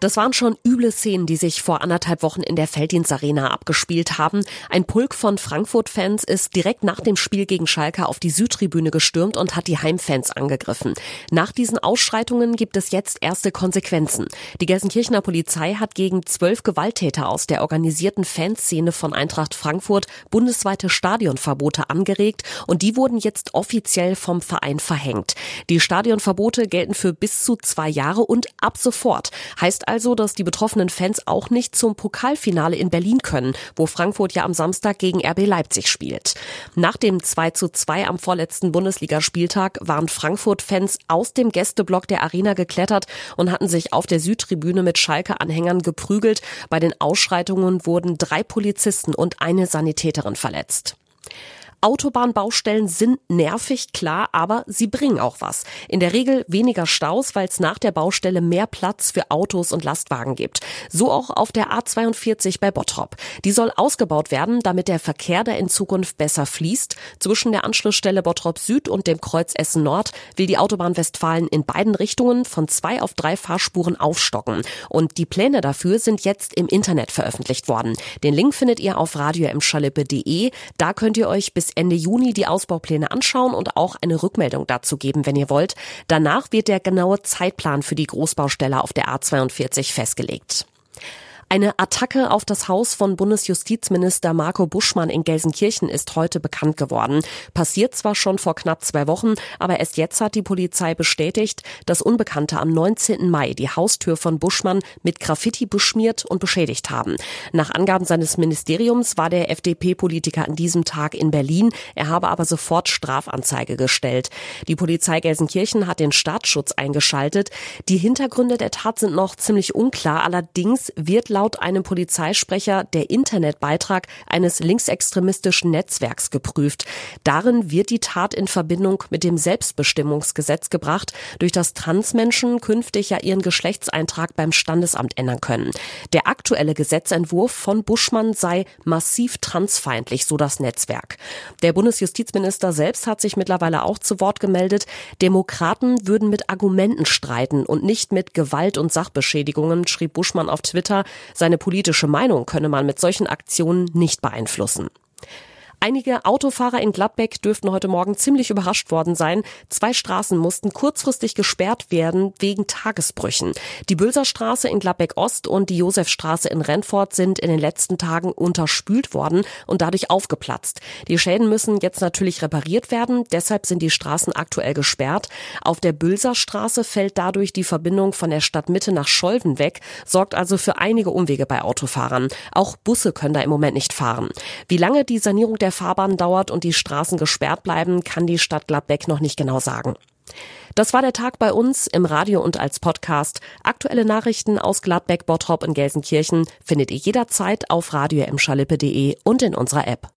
Das waren schon üble Szenen, die sich vor anderthalb Wochen in der Felddienstarena abgespielt haben. Ein Pulk von Frankfurt-Fans ist direkt nach dem Spiel gegen Schalke auf die Südtribüne gestürmt und hat die Heimfans angegriffen. Nach diesen Ausschreitungen gibt es jetzt erste Konsequenzen. Die Gelsenkirchener Polizei hat gegen zwölf Gewalttäter aus der organisierten Fanszene von Eintracht Frankfurt bundesweite Stadionverbote angeregt und die wurden jetzt offiziell vom Verein verhängt. Die Stadionverbote gelten für bis zu zwei Jahre und ab sofort. Heißt also, dass die betroffenen Fans auch nicht zum Pokalfinale in Berlin können, wo Frankfurt ja am Samstag gegen RB Leipzig spielt. Nach dem 2 zu 2 am vorletzten Bundesligaspieltag waren Frankfurt-Fans aus dem Gästeblock der Arena geklettert und hatten sich auf der Südtribüne mit Schalke-Anhängern geprügelt. Bei den Ausschreitungen wurden drei Polizisten und eine Sanitäterin verletzt. Autobahnbaustellen sind nervig, klar, aber sie bringen auch was. In der Regel weniger Staus, weil es nach der Baustelle mehr Platz für Autos und Lastwagen gibt. So auch auf der A42 bei Bottrop. Die soll ausgebaut werden, damit der Verkehr da in Zukunft besser fließt. Zwischen der Anschlussstelle Bottrop Süd und dem Kreuz Essen Nord will die Autobahn Westfalen in beiden Richtungen von zwei auf drei Fahrspuren aufstocken. Und die Pläne dafür sind jetzt im Internet veröffentlicht worden. Den Link findet ihr auf radioemschalippe.de. Da könnt ihr euch bis bis Ende Juni die Ausbaupläne anschauen und auch eine Rückmeldung dazu geben, wenn ihr wollt. Danach wird der genaue Zeitplan für die Großbaustelle auf der A42 festgelegt. Eine Attacke auf das Haus von Bundesjustizminister Marco Buschmann in Gelsenkirchen ist heute bekannt geworden. Passiert zwar schon vor knapp zwei Wochen, aber erst jetzt hat die Polizei bestätigt, dass Unbekannte am 19. Mai die Haustür von Buschmann mit Graffiti beschmiert und beschädigt haben. Nach Angaben seines Ministeriums war der FDP-Politiker an diesem Tag in Berlin. Er habe aber sofort Strafanzeige gestellt. Die Polizei Gelsenkirchen hat den Staatsschutz eingeschaltet. Die Hintergründe der Tat sind noch ziemlich unklar. Allerdings wird laut einem Polizeisprecher der Internetbeitrag eines linksextremistischen Netzwerks geprüft. Darin wird die Tat in Verbindung mit dem Selbstbestimmungsgesetz gebracht, durch das Transmenschen künftig ja ihren Geschlechtseintrag beim Standesamt ändern können. Der aktuelle Gesetzentwurf von Buschmann sei massiv transfeindlich, so das Netzwerk. Der Bundesjustizminister selbst hat sich mittlerweile auch zu Wort gemeldet. Demokraten würden mit Argumenten streiten und nicht mit Gewalt und Sachbeschädigungen, schrieb Buschmann auf Twitter. Seine politische Meinung könne man mit solchen Aktionen nicht beeinflussen. Einige Autofahrer in Gladbeck dürften heute Morgen ziemlich überrascht worden sein. Zwei Straßen mussten kurzfristig gesperrt werden wegen Tagesbrüchen. Die Bülserstraße in Gladbeck Ost und die Josefstraße in Rennfort sind in den letzten Tagen unterspült worden und dadurch aufgeplatzt. Die Schäden müssen jetzt natürlich repariert werden, deshalb sind die Straßen aktuell gesperrt. Auf der Bülserstraße fällt dadurch die Verbindung von der Stadtmitte nach Scholven weg, sorgt also für einige Umwege bei Autofahrern. Auch Busse können da im Moment nicht fahren. Wie lange die Sanierung der der Fahrbahn dauert und die Straßen gesperrt bleiben, kann die Stadt Gladbeck noch nicht genau sagen. Das war der Tag bei uns im Radio und als Podcast. Aktuelle Nachrichten aus Gladbeck, Bottrop und Gelsenkirchen findet ihr jederzeit auf radio und in unserer App.